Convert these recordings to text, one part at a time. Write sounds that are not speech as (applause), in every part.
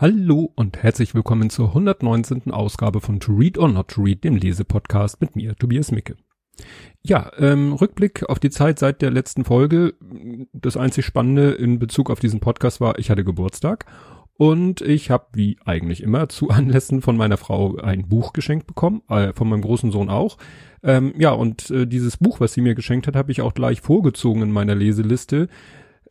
Hallo und herzlich willkommen zur 119. Ausgabe von To Read or Not to Read, dem Lesepodcast mit mir, Tobias Micke. Ja, ähm, Rückblick auf die Zeit seit der letzten Folge. Das einzig Spannende in Bezug auf diesen Podcast war, ich hatte Geburtstag und ich habe, wie eigentlich immer, zu (laughs) Anlässen von meiner Frau ein Buch geschenkt bekommen, äh, von meinem großen Sohn auch. Ähm, ja, und äh, dieses Buch, was sie mir geschenkt hat, habe ich auch gleich vorgezogen in meiner Leseliste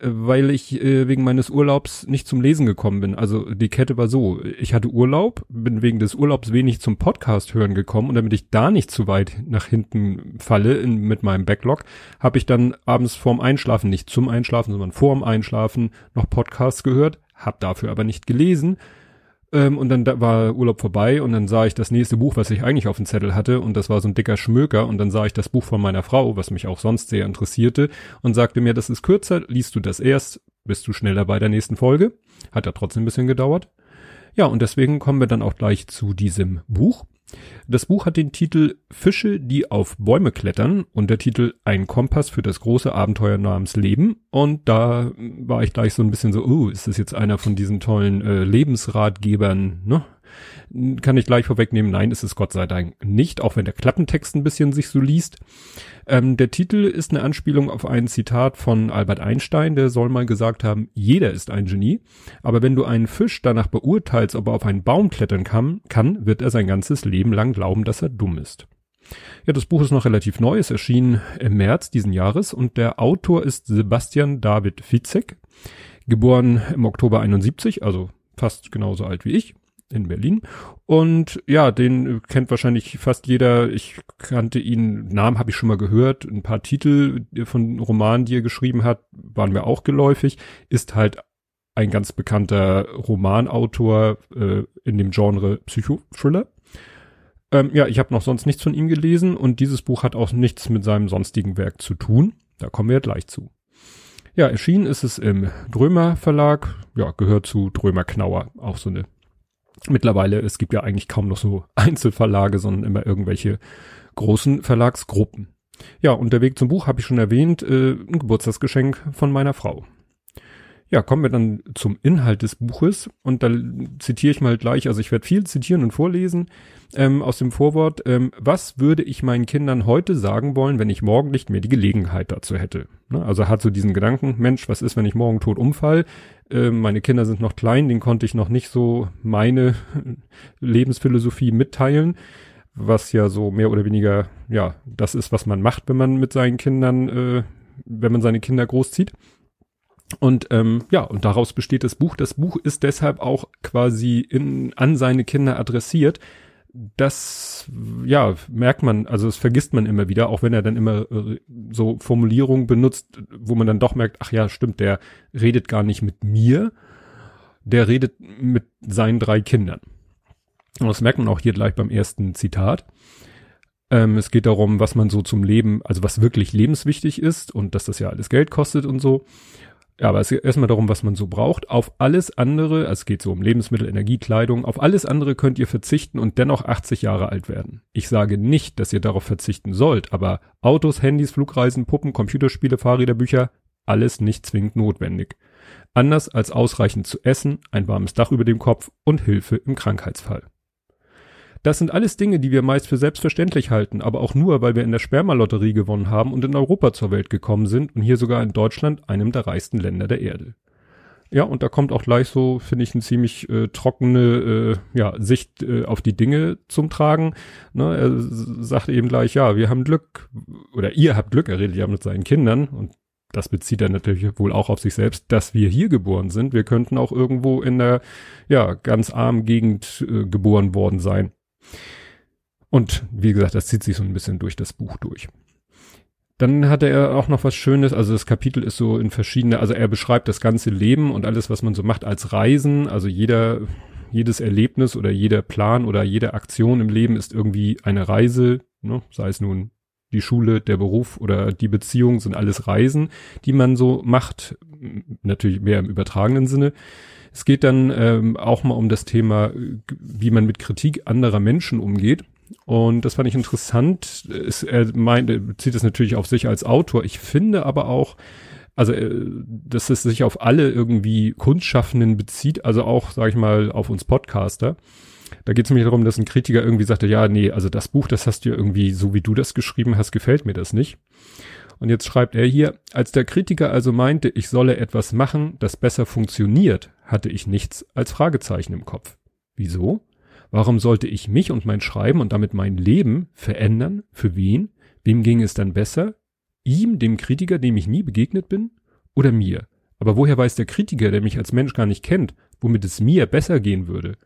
weil ich äh, wegen meines Urlaubs nicht zum Lesen gekommen bin. Also die Kette war so, ich hatte Urlaub, bin wegen des Urlaubs wenig zum Podcast hören gekommen und damit ich da nicht zu weit nach hinten falle in, mit meinem Backlog, habe ich dann abends vorm Einschlafen, nicht zum Einschlafen, sondern vorm Einschlafen noch Podcasts gehört, habe dafür aber nicht gelesen ähm, und dann da war Urlaub vorbei und dann sah ich das nächste Buch, was ich eigentlich auf dem Zettel hatte und das war so ein dicker Schmöker und dann sah ich das Buch von meiner Frau, was mich auch sonst sehr interessierte und sagte mir, das ist kürzer, liest du das erst, bist du schneller bei der nächsten Folge. Hat ja trotzdem ein bisschen gedauert. Ja, und deswegen kommen wir dann auch gleich zu diesem Buch. Das Buch hat den Titel Fische, die auf Bäume klettern und der Titel Ein Kompass für das große Abenteuer namens Leben. Und da war ich gleich so ein bisschen so, oh, ist das jetzt einer von diesen tollen äh, Lebensratgebern, ne? Kann ich gleich vorwegnehmen, nein, ist es Gott sei Dank nicht, auch wenn der Klappentext ein bisschen sich so liest. Ähm, der Titel ist eine Anspielung auf ein Zitat von Albert Einstein, der soll mal gesagt haben, jeder ist ein Genie, aber wenn du einen Fisch danach beurteilst, ob er auf einen Baum klettern kann, kann, wird er sein ganzes Leben lang glauben, dass er dumm ist. Ja, das Buch ist noch relativ neu, es erschien im März diesen Jahres und der Autor ist Sebastian David Fitzek, geboren im Oktober 71, also fast genauso alt wie ich in Berlin. Und ja, den kennt wahrscheinlich fast jeder. Ich kannte ihn, Namen habe ich schon mal gehört. Ein paar Titel von Romanen, die er geschrieben hat, waren mir auch geläufig. Ist halt ein ganz bekannter Romanautor äh, in dem Genre Psychothriller. Ähm, ja, ich habe noch sonst nichts von ihm gelesen und dieses Buch hat auch nichts mit seinem sonstigen Werk zu tun. Da kommen wir gleich zu. Ja, erschienen ist es im Drömer Verlag. Ja, gehört zu Drömer Knauer. Auch so eine mittlerweile, es gibt ja eigentlich kaum noch so (laughs) Einzelverlage, sondern immer irgendwelche großen Verlagsgruppen. Ja, und der Weg zum Buch habe ich schon erwähnt, äh, ein Geburtstagsgeschenk von meiner Frau. Ja, kommen wir dann zum Inhalt des Buches und da zitiere ich mal gleich, also ich werde viel zitieren und vorlesen ähm, aus dem Vorwort. Ähm, was würde ich meinen Kindern heute sagen wollen, wenn ich morgen nicht mehr die Gelegenheit dazu hätte? Ne? Also hat so diesen Gedanken, Mensch, was ist, wenn ich morgen tot umfall? Äh, meine Kinder sind noch klein, denen konnte ich noch nicht so meine (laughs) Lebensphilosophie mitteilen was ja so mehr oder weniger, ja, das ist, was man macht, wenn man mit seinen Kindern, äh, wenn man seine Kinder großzieht. Und ähm, ja, und daraus besteht das Buch. Das Buch ist deshalb auch quasi in, an seine Kinder adressiert. Das, ja, merkt man, also das vergisst man immer wieder, auch wenn er dann immer äh, so Formulierungen benutzt, wo man dann doch merkt, ach ja, stimmt, der redet gar nicht mit mir, der redet mit seinen drei Kindern. Und das merkt man auch hier gleich beim ersten Zitat. Ähm, es geht darum, was man so zum Leben, also was wirklich lebenswichtig ist und dass das ja alles Geld kostet und so. Ja, aber es geht erstmal darum, was man so braucht. Auf alles andere, also es geht so um Lebensmittel, Energie, Kleidung, auf alles andere könnt ihr verzichten und dennoch 80 Jahre alt werden. Ich sage nicht, dass ihr darauf verzichten sollt, aber Autos, Handys, Flugreisen, Puppen, Computerspiele, Fahrräder, Bücher, alles nicht zwingend notwendig. Anders als ausreichend zu essen, ein warmes Dach über dem Kopf und Hilfe im Krankheitsfall. Das sind alles Dinge, die wir meist für selbstverständlich halten, aber auch nur, weil wir in der Spermalotterie gewonnen haben und in Europa zur Welt gekommen sind und hier sogar in Deutschland, einem der reichsten Länder der Erde. Ja, und da kommt auch gleich so, finde ich, eine ziemlich äh, trockene äh, ja, Sicht äh, auf die Dinge zum Tragen. Ne, er sagt eben gleich, ja, wir haben Glück, oder ihr habt Glück, er redet ja mit seinen Kindern und das bezieht er natürlich wohl auch auf sich selbst, dass wir hier geboren sind. Wir könnten auch irgendwo in der ja ganz armen Gegend äh, geboren worden sein. Und wie gesagt, das zieht sich so ein bisschen durch das Buch durch. Dann hatte er auch noch was Schönes, also das Kapitel ist so in verschiedene, also er beschreibt das ganze Leben und alles, was man so macht als Reisen, also jeder, jedes Erlebnis oder jeder Plan oder jede Aktion im Leben ist irgendwie eine Reise, ne? sei es nun die Schule, der Beruf oder die Beziehung sind alles Reisen, die man so macht, natürlich mehr im übertragenen Sinne. Es geht dann ähm, auch mal um das Thema, wie man mit Kritik anderer Menschen umgeht. Und das fand ich interessant. Es, er meint, er bezieht es natürlich auf sich als Autor. Ich finde aber auch, also äh, dass es sich auf alle irgendwie Kunstschaffenden bezieht, also auch, sag ich mal, auf uns Podcaster. Da geht es nämlich darum, dass ein Kritiker irgendwie sagte, ja, nee, also das Buch, das hast du ja irgendwie, so wie du das geschrieben hast, gefällt mir das nicht. Und jetzt schreibt er hier, als der Kritiker also meinte, ich solle etwas machen, das besser funktioniert, hatte ich nichts als Fragezeichen im Kopf. Wieso? Warum sollte ich mich und mein Schreiben und damit mein Leben verändern? Für wen? Wem ging es dann besser? Ihm, dem Kritiker, dem ich nie begegnet bin? Oder mir? Aber woher weiß der Kritiker, der mich als Mensch gar nicht kennt, womit es mir besser gehen würde?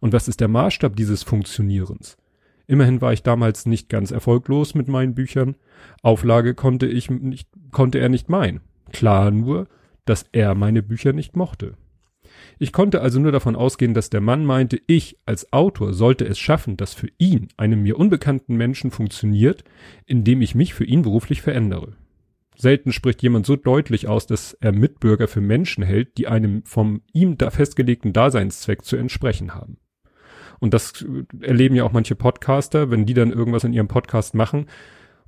Und was ist der Maßstab dieses Funktionierens? Immerhin war ich damals nicht ganz erfolglos mit meinen Büchern. Auflage konnte ich nicht, konnte er nicht meinen. Klar nur, dass er meine Bücher nicht mochte. Ich konnte also nur davon ausgehen, dass der Mann meinte, ich als Autor sollte es schaffen, dass für ihn, einem mir unbekannten Menschen funktioniert, indem ich mich für ihn beruflich verändere. Selten spricht jemand so deutlich aus, dass er Mitbürger für Menschen hält, die einem vom ihm da festgelegten Daseinszweck zu entsprechen haben. Und das erleben ja auch manche Podcaster, wenn die dann irgendwas in ihrem Podcast machen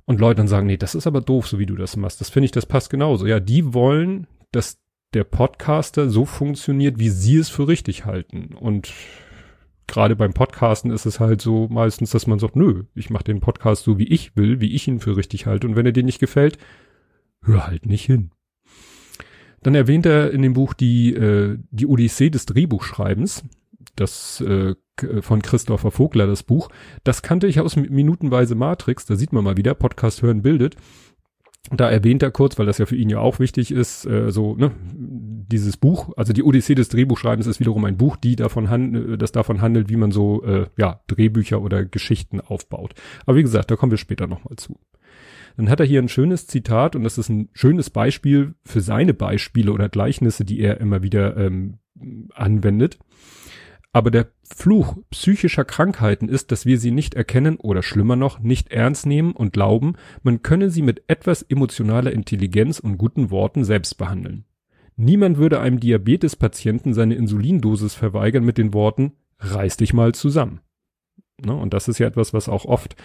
und Leute dann sagen, nee, das ist aber doof, so wie du das machst. Das finde ich, das passt genauso. Ja, die wollen, dass der Podcaster so funktioniert, wie sie es für richtig halten. Und gerade beim Podcasten ist es halt so meistens, dass man sagt, nö, ich mache den Podcast so, wie ich will, wie ich ihn für richtig halte. Und wenn er dir nicht gefällt, hör halt nicht hin. Dann erwähnt er in dem Buch die, äh, die Odyssee des Drehbuchschreibens. Das äh, von Christopher Vogler, das Buch. Das kannte ich aus Minutenweise Matrix. Da sieht man mal wieder, Podcast hören bildet da erwähnt er kurz, weil das ja für ihn ja auch wichtig ist, äh, so, ne, dieses Buch, also die Odyssee des Drehbuchschreibens ist wiederum ein Buch, die davon handelt, das davon handelt, wie man so, äh, ja, Drehbücher oder Geschichten aufbaut. Aber wie gesagt, da kommen wir später nochmal zu. Dann hat er hier ein schönes Zitat und das ist ein schönes Beispiel für seine Beispiele oder Gleichnisse, die er immer wieder ähm, anwendet. Aber der Fluch psychischer Krankheiten ist, dass wir sie nicht erkennen oder schlimmer noch nicht ernst nehmen und glauben, man könne sie mit etwas emotionaler Intelligenz und guten Worten selbst behandeln. Niemand würde einem Diabetespatienten seine Insulindosis verweigern mit den Worten, reiß dich mal zusammen. Ne? Und das ist ja etwas, was auch oft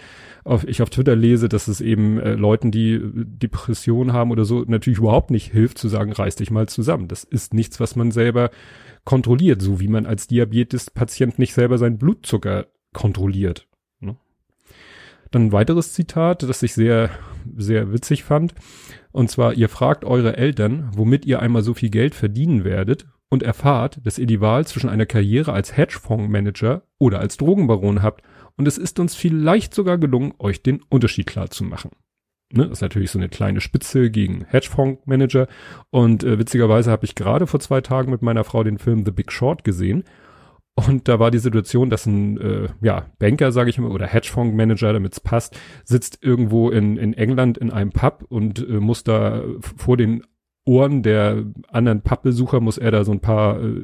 auf, ich auf Twitter lese, dass es eben äh, Leuten, die äh, Depression haben oder so, natürlich überhaupt nicht hilft zu sagen, reiß dich mal zusammen. Das ist nichts, was man selber kontrolliert, so wie man als Diabetes-Patient nicht selber seinen Blutzucker kontrolliert. Ne? Dann ein weiteres Zitat, das ich sehr, sehr witzig fand. Und zwar, ihr fragt eure Eltern, womit ihr einmal so viel Geld verdienen werdet und erfahrt, dass ihr die Wahl zwischen einer Karriere als Hedgefondsmanager oder als Drogenbaron habt und es ist uns vielleicht sogar gelungen, euch den Unterschied klar zu machen. Ne, das ist natürlich so eine kleine Spitze gegen Hedgefondsmanager. Und äh, witzigerweise habe ich gerade vor zwei Tagen mit meiner Frau den Film The Big Short gesehen. Und da war die Situation, dass ein äh, ja, Banker, sage ich mal, oder Hedgefondsmanager, damit es passt, sitzt irgendwo in, in England in einem Pub und äh, muss da vor den Ohren der anderen Pappbesucher muss er da so ein paar äh,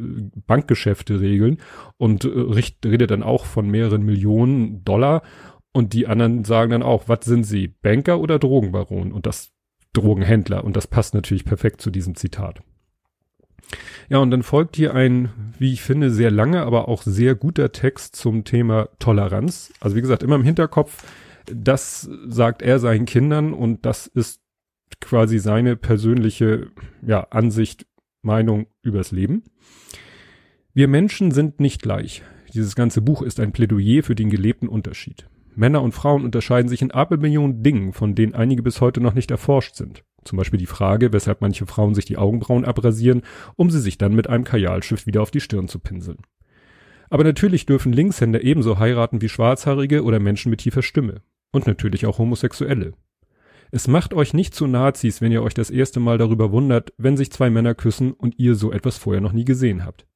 Bankgeschäfte regeln und äh, richt, redet dann auch von mehreren Millionen Dollar und die anderen sagen dann auch, was sind sie, Banker oder Drogenbaron? Und das Drogenhändler. Und das passt natürlich perfekt zu diesem Zitat. Ja, und dann folgt hier ein, wie ich finde, sehr lange, aber auch sehr guter Text zum Thema Toleranz. Also wie gesagt, immer im Hinterkopf, das sagt er seinen Kindern und das ist quasi seine persönliche ja, Ansicht, Meinung übers Leben. Wir Menschen sind nicht gleich. Dieses ganze Buch ist ein Plädoyer für den gelebten Unterschied. Männer und Frauen unterscheiden sich in Abermillionen Dingen, von denen einige bis heute noch nicht erforscht sind. Zum Beispiel die Frage, weshalb manche Frauen sich die Augenbrauen abrasieren, um sie sich dann mit einem Kajalstift wieder auf die Stirn zu pinseln. Aber natürlich dürfen Linkshänder ebenso heiraten wie Schwarzhaarige oder Menschen mit tiefer Stimme. Und natürlich auch Homosexuelle. Es macht euch nicht zu Nazis, wenn ihr euch das erste Mal darüber wundert, wenn sich zwei Männer küssen und ihr so etwas vorher noch nie gesehen habt.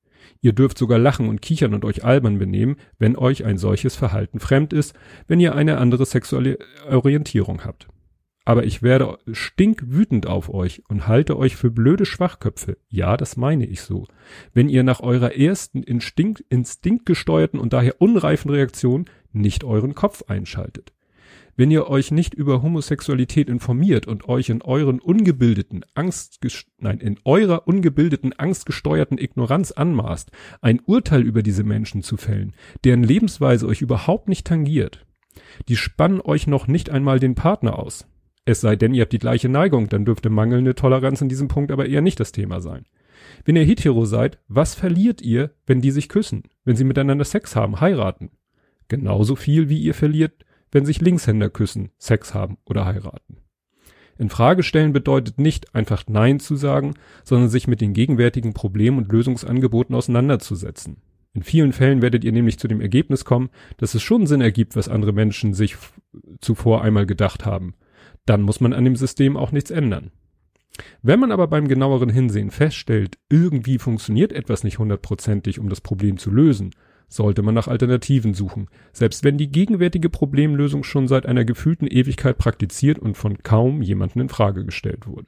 Ihr dürft sogar lachen und kichern und euch albern benehmen, wenn euch ein solches Verhalten fremd ist, wenn ihr eine andere sexuelle Orientierung habt. Aber ich werde stinkwütend auf euch und halte euch für blöde Schwachköpfe. Ja, das meine ich so. Wenn ihr nach eurer ersten Instinkt, instinktgesteuerten und daher unreifen Reaktion nicht euren Kopf einschaltet. Wenn ihr euch nicht über Homosexualität informiert und euch in euren ungebildeten Angst, nein, in eurer ungebildeten, angstgesteuerten Ignoranz anmaßt, ein Urteil über diese Menschen zu fällen, deren Lebensweise euch überhaupt nicht tangiert, die spannen euch noch nicht einmal den Partner aus. Es sei denn, ihr habt die gleiche Neigung, dann dürfte mangelnde Toleranz in diesem Punkt aber eher nicht das Thema sein. Wenn ihr hetero seid, was verliert ihr, wenn die sich küssen, wenn sie miteinander Sex haben, heiraten? Genauso viel, wie ihr verliert, wenn sich Linkshänder küssen, Sex haben oder heiraten. In Frage stellen bedeutet nicht einfach Nein zu sagen, sondern sich mit den gegenwärtigen Problemen und Lösungsangeboten auseinanderzusetzen. In vielen Fällen werdet ihr nämlich zu dem Ergebnis kommen, dass es schon Sinn ergibt, was andere Menschen sich zuvor einmal gedacht haben. Dann muss man an dem System auch nichts ändern. Wenn man aber beim genaueren Hinsehen feststellt, irgendwie funktioniert etwas nicht hundertprozentig, um das Problem zu lösen, sollte man nach Alternativen suchen, selbst wenn die gegenwärtige Problemlösung schon seit einer gefühlten Ewigkeit praktiziert und von kaum jemanden in Frage gestellt wurde.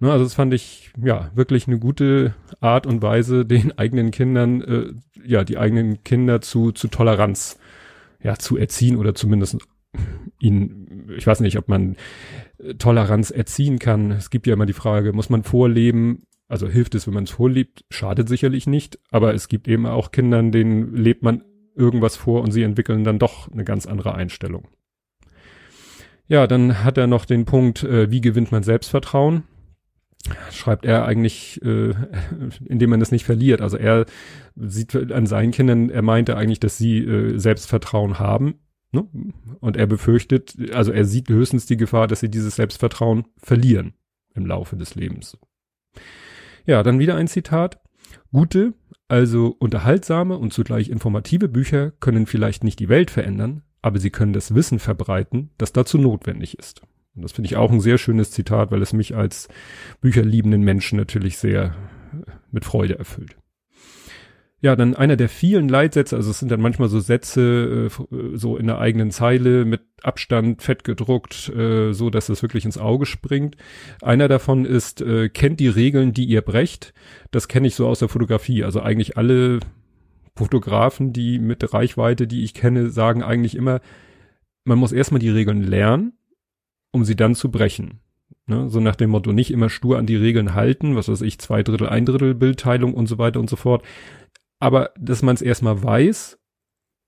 Ne, also das fand ich ja wirklich eine gute Art und Weise, den eigenen Kindern, äh, ja, die eigenen Kinder zu, zu Toleranz ja, zu erziehen oder zumindest ihnen, ich weiß nicht, ob man äh, Toleranz erziehen kann. Es gibt ja immer die Frage, muss man vorleben? Also hilft es, wenn man es vorlebt? Schadet sicherlich nicht. Aber es gibt eben auch Kindern, denen lebt man irgendwas vor und sie entwickeln dann doch eine ganz andere Einstellung. Ja, dann hat er noch den Punkt, äh, wie gewinnt man Selbstvertrauen? schreibt er eigentlich, äh, indem man das nicht verliert. Also er sieht an seinen Kindern, er meinte eigentlich, dass sie äh, Selbstvertrauen haben. Ne? Und er befürchtet, also er sieht höchstens die Gefahr, dass sie dieses Selbstvertrauen verlieren im Laufe des Lebens. Ja, dann wieder ein Zitat. Gute, also unterhaltsame und zugleich informative Bücher können vielleicht nicht die Welt verändern, aber sie können das Wissen verbreiten, das dazu notwendig ist. Und das finde ich auch ein sehr schönes Zitat, weil es mich als bücherliebenden Menschen natürlich sehr mit Freude erfüllt. Ja, dann einer der vielen Leitsätze, also es sind dann manchmal so Sätze äh, so in der eigenen Zeile mit Abstand fett gedruckt, äh, so dass es wirklich ins Auge springt. Einer davon ist, äh, kennt die Regeln, die ihr brecht. Das kenne ich so aus der Fotografie. Also eigentlich alle Fotografen, die mit Reichweite, die ich kenne, sagen eigentlich immer, man muss erstmal die Regeln lernen um sie dann zu brechen. Ne? So nach dem Motto, nicht immer stur an die Regeln halten, was weiß ich, zwei Drittel, ein Drittel Bildteilung und so weiter und so fort. Aber dass man es erstmal weiß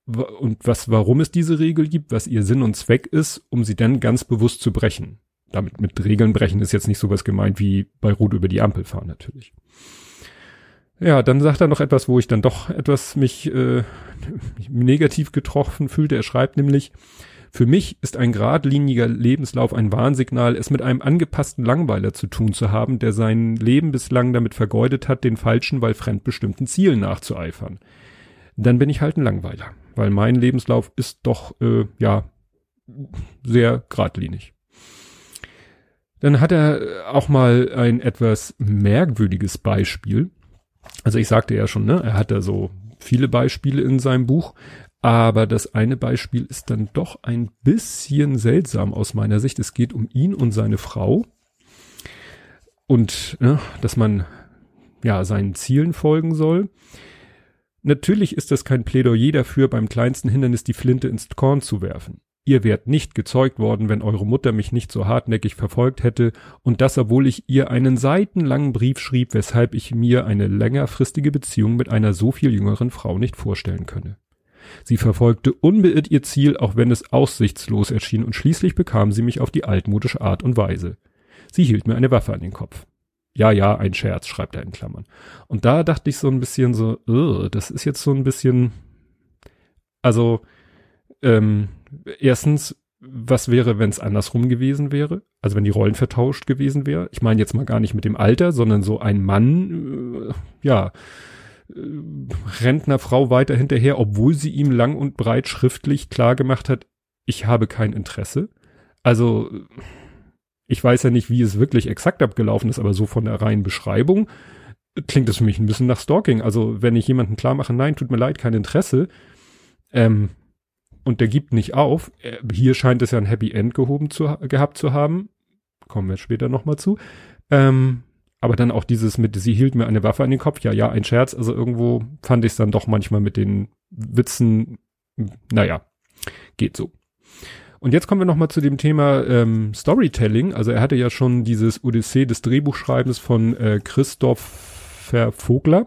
und was, warum es diese Regel gibt, was ihr Sinn und Zweck ist, um sie dann ganz bewusst zu brechen. Damit mit Regeln brechen ist jetzt nicht sowas gemeint wie bei Rot über die Ampel fahren natürlich. Ja, dann sagt er noch etwas, wo ich dann doch etwas mich äh, (laughs) negativ getroffen fühlte. Er schreibt nämlich, für mich ist ein geradliniger Lebenslauf ein Warnsignal, es mit einem angepassten Langweiler zu tun zu haben, der sein Leben bislang damit vergeudet hat, den falschen, weil fremdbestimmten Zielen nachzueifern. Dann bin ich halt ein Langweiler, weil mein Lebenslauf ist doch, äh, ja, sehr geradlinig. Dann hat er auch mal ein etwas merkwürdiges Beispiel. Also ich sagte ja schon, ne, er hat da so viele Beispiele in seinem Buch, aber das eine Beispiel ist dann doch ein bisschen seltsam aus meiner Sicht. Es geht um ihn und seine Frau. Und ja, dass man ja seinen Zielen folgen soll. Natürlich ist das kein Plädoyer dafür, beim kleinsten Hindernis die Flinte ins Korn zu werfen. Ihr wärt nicht gezeugt worden, wenn eure Mutter mich nicht so hartnäckig verfolgt hätte, und das, obwohl ich ihr einen seitenlangen Brief schrieb, weshalb ich mir eine längerfristige Beziehung mit einer so viel jüngeren Frau nicht vorstellen könne. Sie verfolgte unbeirrt ihr Ziel, auch wenn es aussichtslos erschien, und schließlich bekam sie mich auf die altmodische Art und Weise. Sie hielt mir eine Waffe an den Kopf. Ja, ja, ein Scherz, schreibt er in Klammern. Und da dachte ich so ein bisschen so, uh, das ist jetzt so ein bisschen, also, ähm, erstens, was wäre, wenn es andersrum gewesen wäre? Also wenn die Rollen vertauscht gewesen wäre? Ich meine jetzt mal gar nicht mit dem Alter, sondern so ein Mann, äh, ja, rennt einer Frau weiter hinterher, obwohl sie ihm lang und breit schriftlich klar gemacht hat, ich habe kein Interesse. Also ich weiß ja nicht, wie es wirklich exakt abgelaufen ist, aber so von der reinen Beschreibung klingt es für mich ein bisschen nach Stalking. Also wenn ich jemanden klar mache, nein, tut mir leid, kein Interesse, ähm, und der gibt nicht auf, äh, hier scheint es ja ein Happy End gehoben zu, gehabt zu haben, kommen wir später nochmal zu, ähm, aber dann auch dieses mit, sie hielt mir eine Waffe an den Kopf. Ja, ja, ein Scherz. Also irgendwo fand ich es dann doch manchmal mit den Witzen, naja, geht so. Und jetzt kommen wir nochmal zu dem Thema ähm, Storytelling. Also er hatte ja schon dieses Odyssee des Drehbuchschreibens von äh, Christopher Vogler,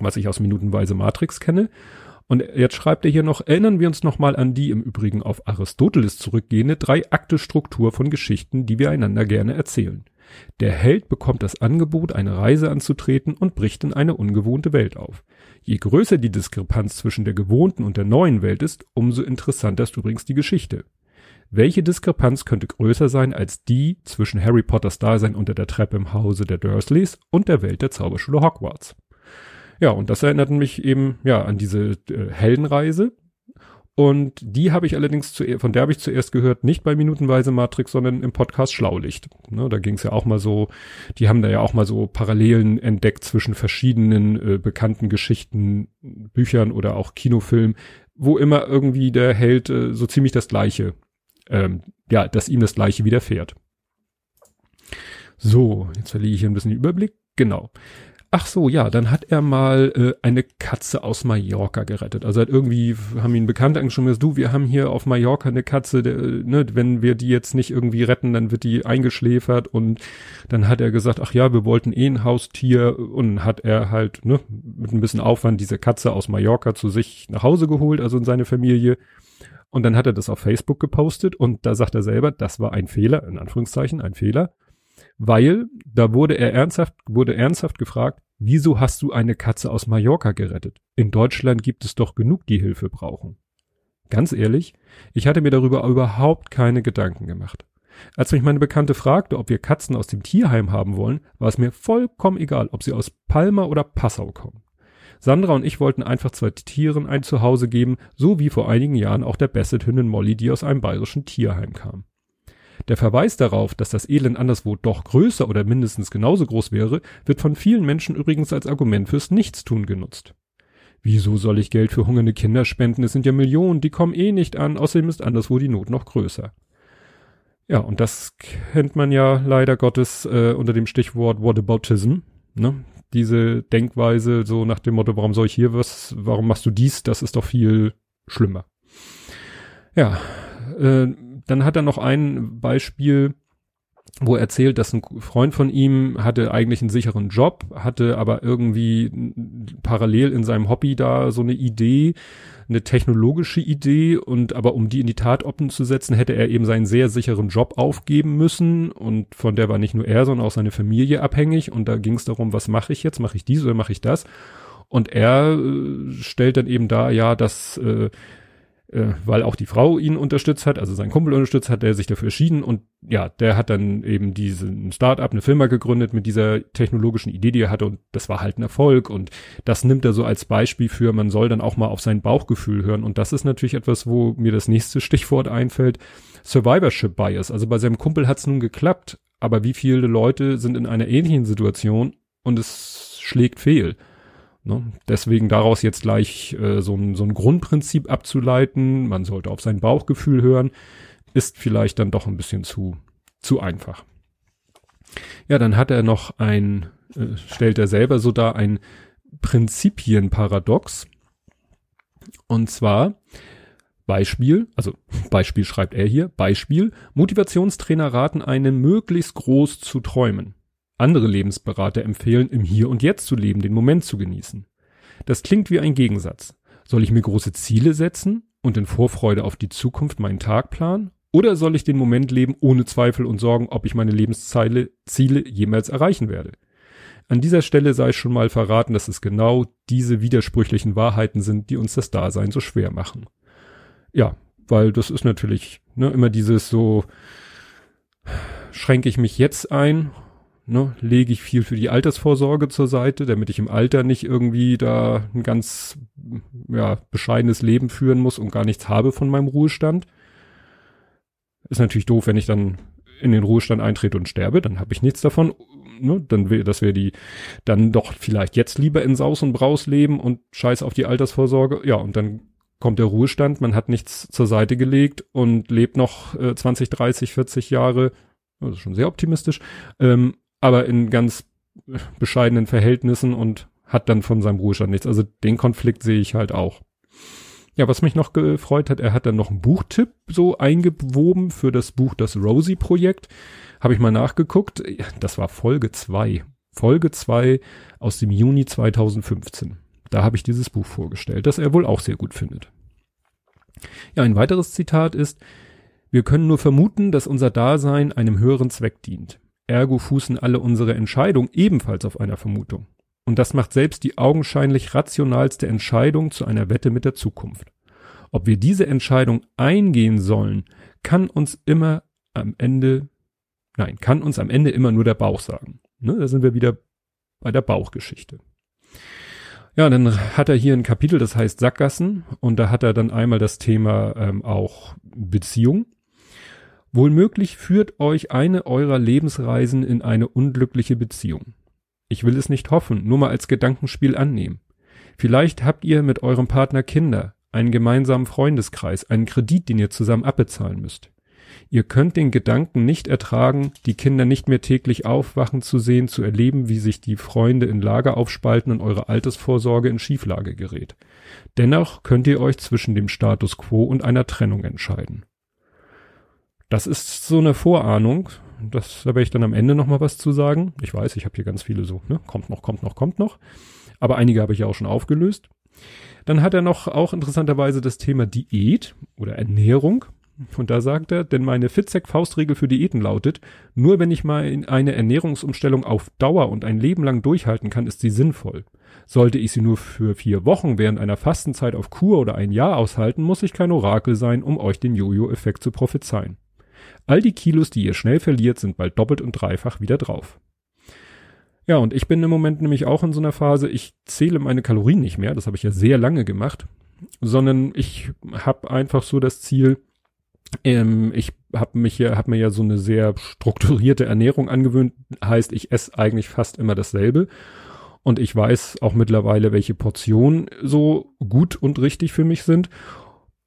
was ich aus Minutenweise Matrix kenne. Und jetzt schreibt er hier noch, erinnern wir uns nochmal an die im Übrigen auf Aristoteles zurückgehende Drei-Akte-Struktur von Geschichten, die wir einander gerne erzählen. Der Held bekommt das Angebot, eine Reise anzutreten und bricht in eine ungewohnte Welt auf. Je größer die Diskrepanz zwischen der gewohnten und der neuen Welt ist, umso interessanter ist übrigens die Geschichte. Welche Diskrepanz könnte größer sein als die zwischen Harry Potters Dasein unter der Treppe im Hause der Dursleys und der Welt der Zauberschule Hogwarts? Ja, und das erinnert mich eben, ja, an diese äh, Heldenreise. Und die habe ich allerdings zu, von der habe ich zuerst gehört, nicht bei Minutenweise Matrix, sondern im Podcast Schlaulicht. Ne, da ging es ja auch mal so, die haben da ja auch mal so Parallelen entdeckt zwischen verschiedenen äh, bekannten Geschichten, Büchern oder auch Kinofilmen, wo immer irgendwie der Held äh, so ziemlich das Gleiche, ähm, ja, dass ihm das Gleiche widerfährt. So, jetzt verliere ich hier ein bisschen den Überblick. Genau. Ach so, ja, dann hat er mal äh, eine Katze aus Mallorca gerettet. Also hat irgendwie haben ihn Bekannte angeschaut gesagt, du, wir haben hier auf Mallorca eine Katze, der, ne, wenn wir die jetzt nicht irgendwie retten, dann wird die eingeschläfert und dann hat er gesagt, ach ja, wir wollten eh ein Haustier und hat er halt ne, mit ein bisschen Aufwand diese Katze aus Mallorca zu sich nach Hause geholt, also in seine Familie. Und dann hat er das auf Facebook gepostet und da sagt er selber, das war ein Fehler, in Anführungszeichen, ein Fehler weil da wurde er ernsthaft, wurde ernsthaft gefragt, wieso hast du eine Katze aus Mallorca gerettet? In Deutschland gibt es doch genug, die Hilfe brauchen. Ganz ehrlich, ich hatte mir darüber überhaupt keine Gedanken gemacht. Als mich meine Bekannte fragte, ob wir Katzen aus dem Tierheim haben wollen, war es mir vollkommen egal, ob sie aus Palma oder Passau kommen. Sandra und ich wollten einfach zwei Tieren ein Zuhause geben, so wie vor einigen Jahren auch der Basset-Hündin Molly, die aus einem bayerischen Tierheim kam. Der Verweis darauf, dass das Elend anderswo doch größer oder mindestens genauso groß wäre, wird von vielen Menschen übrigens als Argument fürs Nichtstun genutzt. Wieso soll ich Geld für hungernde Kinder spenden? Es sind ja Millionen, die kommen eh nicht an, außerdem ist anderswo die Not noch größer. Ja, und das kennt man ja leider Gottes äh, unter dem Stichwort Whataboutism. Ne? Diese Denkweise so nach dem Motto, warum soll ich hier was, warum machst du dies, das ist doch viel schlimmer. Ja, äh, dann hat er noch ein Beispiel, wo er erzählt, dass ein Freund von ihm hatte eigentlich einen sicheren Job, hatte aber irgendwie parallel in seinem Hobby da so eine Idee, eine technologische Idee. Und aber um die in die Tat umzusetzen, hätte er eben seinen sehr sicheren Job aufgeben müssen. Und von der war nicht nur er, sondern auch seine Familie abhängig. Und da ging es darum, was mache ich jetzt, mache ich dies oder mache ich das? Und er äh, stellt dann eben da, ja, dass äh, äh, weil auch die Frau ihn unterstützt hat, also sein Kumpel unterstützt hat, der sich dafür entschieden und ja, der hat dann eben diesen Start-up, eine Firma gegründet mit dieser technologischen Idee, die er hatte und das war halt ein Erfolg und das nimmt er so als Beispiel für, man soll dann auch mal auf sein Bauchgefühl hören und das ist natürlich etwas, wo mir das nächste Stichwort einfällt, Survivorship Bias. Also bei seinem Kumpel hat es nun geklappt, aber wie viele Leute sind in einer ähnlichen Situation und es schlägt fehl? Ne? Deswegen daraus jetzt gleich äh, so, ein, so ein Grundprinzip abzuleiten, man sollte auf sein Bauchgefühl hören, ist vielleicht dann doch ein bisschen zu, zu einfach. Ja, dann hat er noch ein, äh, stellt er selber so dar, ein Prinzipienparadox. Und zwar, Beispiel, also (laughs) Beispiel schreibt er hier, Beispiel, Motivationstrainer raten einem möglichst groß zu träumen. Andere Lebensberater empfehlen, im Hier und Jetzt zu leben, den Moment zu genießen. Das klingt wie ein Gegensatz. Soll ich mir große Ziele setzen und in Vorfreude auf die Zukunft meinen Tag planen? Oder soll ich den Moment leben ohne Zweifel und sorgen, ob ich meine Lebensziele Ziele jemals erreichen werde? An dieser Stelle sei schon mal verraten, dass es genau diese widersprüchlichen Wahrheiten sind, die uns das Dasein so schwer machen. Ja, weil das ist natürlich ne, immer dieses so, schränke ich mich jetzt ein ne, lege ich viel für die Altersvorsorge zur Seite, damit ich im Alter nicht irgendwie da ein ganz ja, bescheidenes Leben führen muss und gar nichts habe von meinem Ruhestand. Ist natürlich doof, wenn ich dann in den Ruhestand eintrete und sterbe, dann habe ich nichts davon. Ne, dann wäre das wäre die dann doch vielleicht jetzt lieber in Saus und Braus leben und scheiß auf die Altersvorsorge. Ja, und dann kommt der Ruhestand, man hat nichts zur Seite gelegt und lebt noch äh, 20, 30, 40 Jahre, das ist schon sehr optimistisch, ähm, aber in ganz bescheidenen Verhältnissen und hat dann von seinem Ruhestand nichts. Also den Konflikt sehe ich halt auch. Ja, was mich noch gefreut hat, er hat dann noch einen Buchtipp so eingewoben für das Buch Das Rosie-Projekt. Habe ich mal nachgeguckt. Das war Folge zwei Folge zwei aus dem Juni 2015. Da habe ich dieses Buch vorgestellt, das er wohl auch sehr gut findet. Ja, ein weiteres Zitat ist, wir können nur vermuten, dass unser Dasein einem höheren Zweck dient. Ergo fußen alle unsere Entscheidungen ebenfalls auf einer Vermutung. Und das macht selbst die augenscheinlich rationalste Entscheidung zu einer Wette mit der Zukunft. Ob wir diese Entscheidung eingehen sollen, kann uns immer am Ende, nein, kann uns am Ende immer nur der Bauch sagen. Ne, da sind wir wieder bei der Bauchgeschichte. Ja, dann hat er hier ein Kapitel, das heißt Sackgassen, und da hat er dann einmal das Thema ähm, auch Beziehung. Wohl möglich führt euch eine eurer Lebensreisen in eine unglückliche Beziehung. Ich will es nicht hoffen, nur mal als Gedankenspiel annehmen. Vielleicht habt ihr mit eurem Partner Kinder, einen gemeinsamen Freundeskreis, einen Kredit, den ihr zusammen abbezahlen müsst. Ihr könnt den Gedanken nicht ertragen, die Kinder nicht mehr täglich aufwachen zu sehen, zu erleben, wie sich die Freunde in Lager aufspalten und eure Altersvorsorge in Schieflage gerät. Dennoch könnt ihr euch zwischen dem Status quo und einer Trennung entscheiden. Das ist so eine Vorahnung. Das, da werde ich dann am Ende noch mal was zu sagen. Ich weiß, ich habe hier ganz viele so, ne? Kommt noch, kommt noch, kommt noch. Aber einige habe ich ja auch schon aufgelöst. Dann hat er noch auch interessanterweise das Thema Diät oder Ernährung. Und da sagt er, denn meine Fitzek-Faustregel für Diäten lautet, nur wenn ich mal in eine Ernährungsumstellung auf Dauer und ein Leben lang durchhalten kann, ist sie sinnvoll. Sollte ich sie nur für vier Wochen während einer Fastenzeit auf Kur oder ein Jahr aushalten, muss ich kein Orakel sein, um euch den Jojo-Effekt zu prophezeien. All die Kilos, die ihr schnell verliert, sind bald doppelt und dreifach wieder drauf. Ja, und ich bin im Moment nämlich auch in so einer Phase, ich zähle meine Kalorien nicht mehr, das habe ich ja sehr lange gemacht, sondern ich habe einfach so das Ziel, ähm, ich habe mich ja, habe mir ja so eine sehr strukturierte Ernährung angewöhnt, heißt, ich esse eigentlich fast immer dasselbe. Und ich weiß auch mittlerweile, welche Portionen so gut und richtig für mich sind.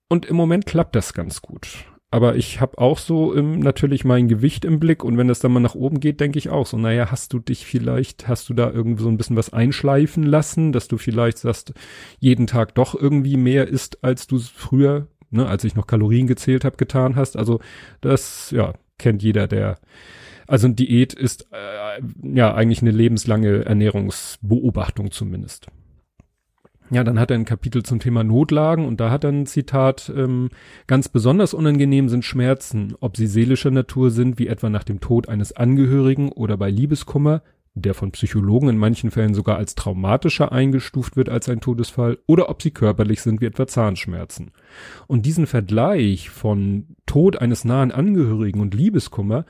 Und im Moment klappt das ganz gut. Aber ich habe auch so im, natürlich mein Gewicht im Blick und wenn das dann mal nach oben geht, denke ich auch so, naja, hast du dich vielleicht, hast du da irgendwie so ein bisschen was einschleifen lassen, dass du vielleicht sagst, jeden Tag doch irgendwie mehr isst, als du früher ne, als ich noch Kalorien gezählt habe, getan hast. Also das, ja, kennt jeder, der also Diät ist äh, ja eigentlich eine lebenslange Ernährungsbeobachtung zumindest. Ja, dann hat er ein Kapitel zum Thema Notlagen und da hat er ein Zitat, ähm, ganz besonders unangenehm sind Schmerzen, ob sie seelischer Natur sind, wie etwa nach dem Tod eines Angehörigen oder bei Liebeskummer, der von Psychologen in manchen Fällen sogar als traumatischer eingestuft wird als ein Todesfall, oder ob sie körperlich sind wie etwa Zahnschmerzen. Und diesen Vergleich von Tod eines nahen Angehörigen und Liebeskummer,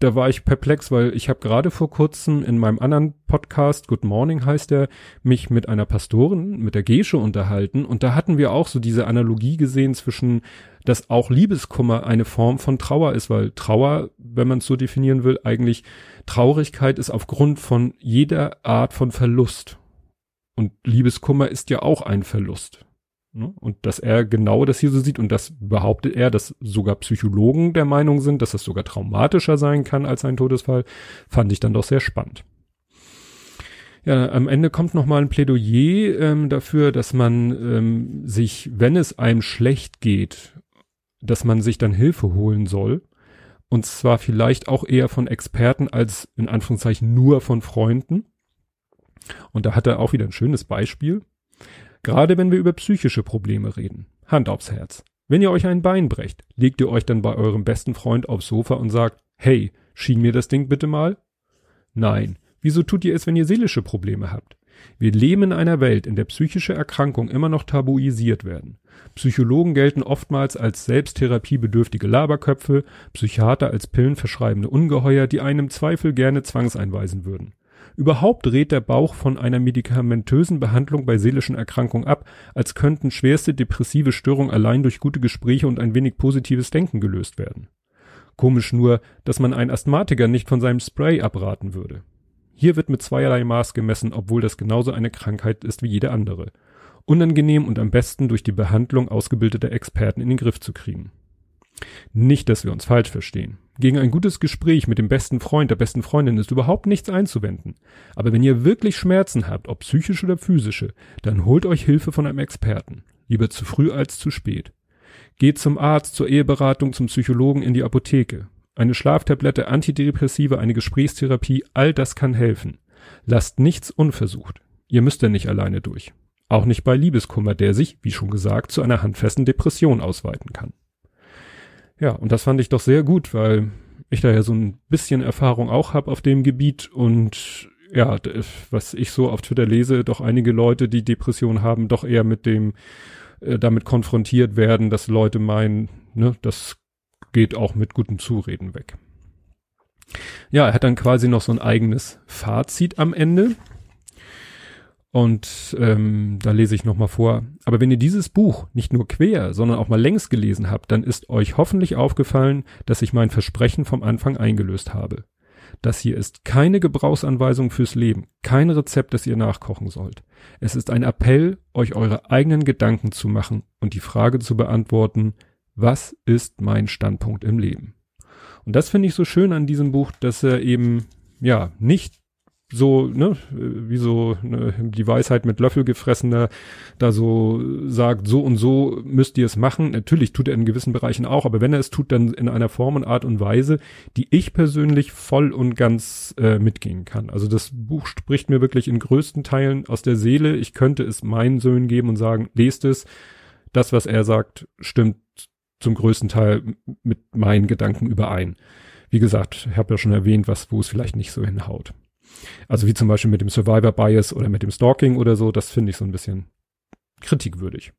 da war ich perplex, weil ich habe gerade vor kurzem in meinem anderen Podcast, Good Morning heißt er, mich mit einer Pastorin, mit der Gesche unterhalten und da hatten wir auch so diese Analogie gesehen zwischen, dass auch Liebeskummer eine Form von Trauer ist, weil Trauer, wenn man es so definieren will, eigentlich Traurigkeit ist aufgrund von jeder Art von Verlust. Und Liebeskummer ist ja auch ein Verlust. Ne? Und dass er genau das hier so sieht und das behauptet er, dass sogar Psychologen der Meinung sind, dass das sogar traumatischer sein kann als ein Todesfall, fand ich dann doch sehr spannend. Ja, am Ende kommt noch mal ein Plädoyer ähm, dafür, dass man ähm, sich, wenn es einem schlecht geht, dass man sich dann Hilfe holen soll. Und zwar vielleicht auch eher von Experten als in Anführungszeichen nur von Freunden. Und da hat er auch wieder ein schönes Beispiel. Gerade wenn wir über psychische Probleme reden. Hand aufs Herz. Wenn ihr euch ein Bein brecht, legt ihr euch dann bei eurem besten Freund aufs Sofa und sagt, hey, schien mir das Ding bitte mal? Nein. Wieso tut ihr es, wenn ihr seelische Probleme habt? Wir leben in einer Welt, in der psychische Erkrankungen immer noch tabuisiert werden. Psychologen gelten oftmals als selbsttherapiebedürftige Laberköpfe, Psychiater als pillenverschreibende Ungeheuer, die einem Zweifel gerne zwangseinweisen würden. Überhaupt rät der Bauch von einer medikamentösen Behandlung bei seelischen Erkrankungen ab, als könnten schwerste depressive Störungen allein durch gute Gespräche und ein wenig positives Denken gelöst werden. Komisch nur, dass man einen Asthmatiker nicht von seinem Spray abraten würde. Hier wird mit zweierlei Maß gemessen, obwohl das genauso eine Krankheit ist wie jede andere. Unangenehm und am besten durch die Behandlung ausgebildeter Experten in den Griff zu kriegen. Nicht, dass wir uns falsch verstehen. Gegen ein gutes Gespräch mit dem besten Freund, der besten Freundin ist überhaupt nichts einzuwenden. Aber wenn ihr wirklich Schmerzen habt, ob psychische oder physische, dann holt euch Hilfe von einem Experten. Lieber zu früh als zu spät. Geht zum Arzt, zur Eheberatung, zum Psychologen, in die Apotheke. Eine Schlaftablette, Antidepressive, eine Gesprächstherapie, all das kann helfen. Lasst nichts unversucht. Ihr müsst ja nicht alleine durch. Auch nicht bei Liebeskummer, der sich, wie schon gesagt, zu einer handfesten Depression ausweiten kann. Ja, und das fand ich doch sehr gut, weil ich da ja so ein bisschen Erfahrung auch habe auf dem Gebiet und ja, was ich so auf Twitter lese, doch einige Leute, die Depression haben, doch eher mit dem äh, damit konfrontiert werden, dass Leute meinen, ne, das geht auch mit gutem Zureden weg. Ja, er hat dann quasi noch so ein eigenes Fazit am Ende. Und ähm, da lese ich nochmal vor. Aber wenn ihr dieses Buch nicht nur quer, sondern auch mal längs gelesen habt, dann ist euch hoffentlich aufgefallen, dass ich mein Versprechen vom Anfang eingelöst habe. Das hier ist keine Gebrauchsanweisung fürs Leben, kein Rezept, das ihr nachkochen sollt. Es ist ein Appell, euch eure eigenen Gedanken zu machen und die Frage zu beantworten, was ist mein Standpunkt im Leben? Und das finde ich so schön an diesem Buch, dass er eben, ja, nicht so, ne, wie so ne, die Weisheit mit Löffel gefressener, da so sagt, so und so müsst ihr es machen. Natürlich tut er in gewissen Bereichen auch, aber wenn er es tut, dann in einer Form und Art und Weise, die ich persönlich voll und ganz äh, mitgehen kann. Also das Buch spricht mir wirklich in größten Teilen aus der Seele. Ich könnte es meinen Söhnen geben und sagen, lest es. Das, was er sagt, stimmt zum größten Teil mit meinen Gedanken überein. Wie gesagt, ich habe ja schon erwähnt, was, wo es vielleicht nicht so hinhaut. Also wie zum Beispiel mit dem Survivor Bias oder mit dem Stalking oder so, das finde ich so ein bisschen kritikwürdig.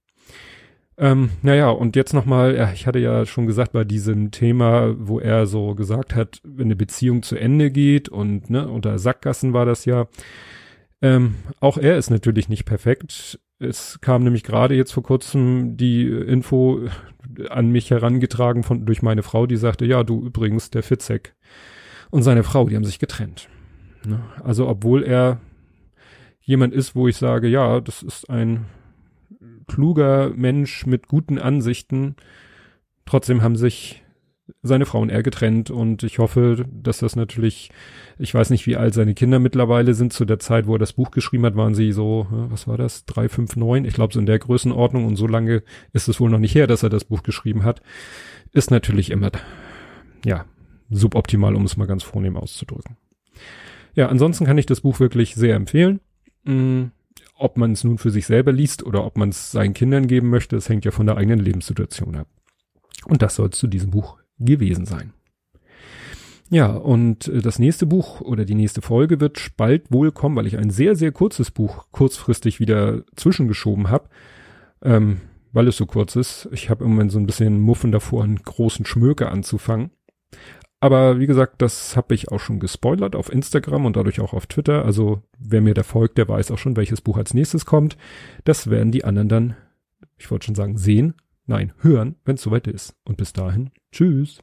Ähm, naja, und jetzt nochmal, ja, ich hatte ja schon gesagt bei diesem Thema, wo er so gesagt hat, wenn eine Beziehung zu Ende geht und ne, unter Sackgassen war das ja, ähm, auch er ist natürlich nicht perfekt. Es kam nämlich gerade jetzt vor kurzem die Info an mich herangetragen von durch meine Frau, die sagte, ja, du übrigens, der Fitzek und seine Frau, die haben sich getrennt. Ne? Also obwohl er jemand ist, wo ich sage, ja, das ist ein kluger Mensch mit guten Ansichten, trotzdem haben sich seine Frau und er getrennt und ich hoffe, dass das natürlich, ich weiß nicht, wie alt seine Kinder mittlerweile sind. Zu der Zeit, wo er das Buch geschrieben hat, waren sie so, was war das, drei, fünf, neun, ich glaube so in der Größenordnung und so lange ist es wohl noch nicht her, dass er das Buch geschrieben hat. Ist natürlich immer, ja, suboptimal, um es mal ganz vornehm auszudrücken. Ja, ansonsten kann ich das Buch wirklich sehr empfehlen. Mhm. Ob man es nun für sich selber liest oder ob man es seinen Kindern geben möchte, das hängt ja von der eigenen Lebenssituation ab. Und das soll es zu diesem Buch gewesen sein. Ja, und äh, das nächste Buch oder die nächste Folge wird bald wohl kommen, weil ich ein sehr, sehr kurzes Buch kurzfristig wieder zwischengeschoben habe, ähm, weil es so kurz ist. Ich habe im Moment so ein bisschen Muffen davor, einen großen Schmöker anzufangen. Aber wie gesagt, das habe ich auch schon gespoilert auf Instagram und dadurch auch auf Twitter. Also wer mir da folgt, der weiß auch schon, welches Buch als nächstes kommt. Das werden die anderen dann, ich wollte schon sagen, sehen. Nein, hören, wenn es soweit ist. Und bis dahin, tschüss.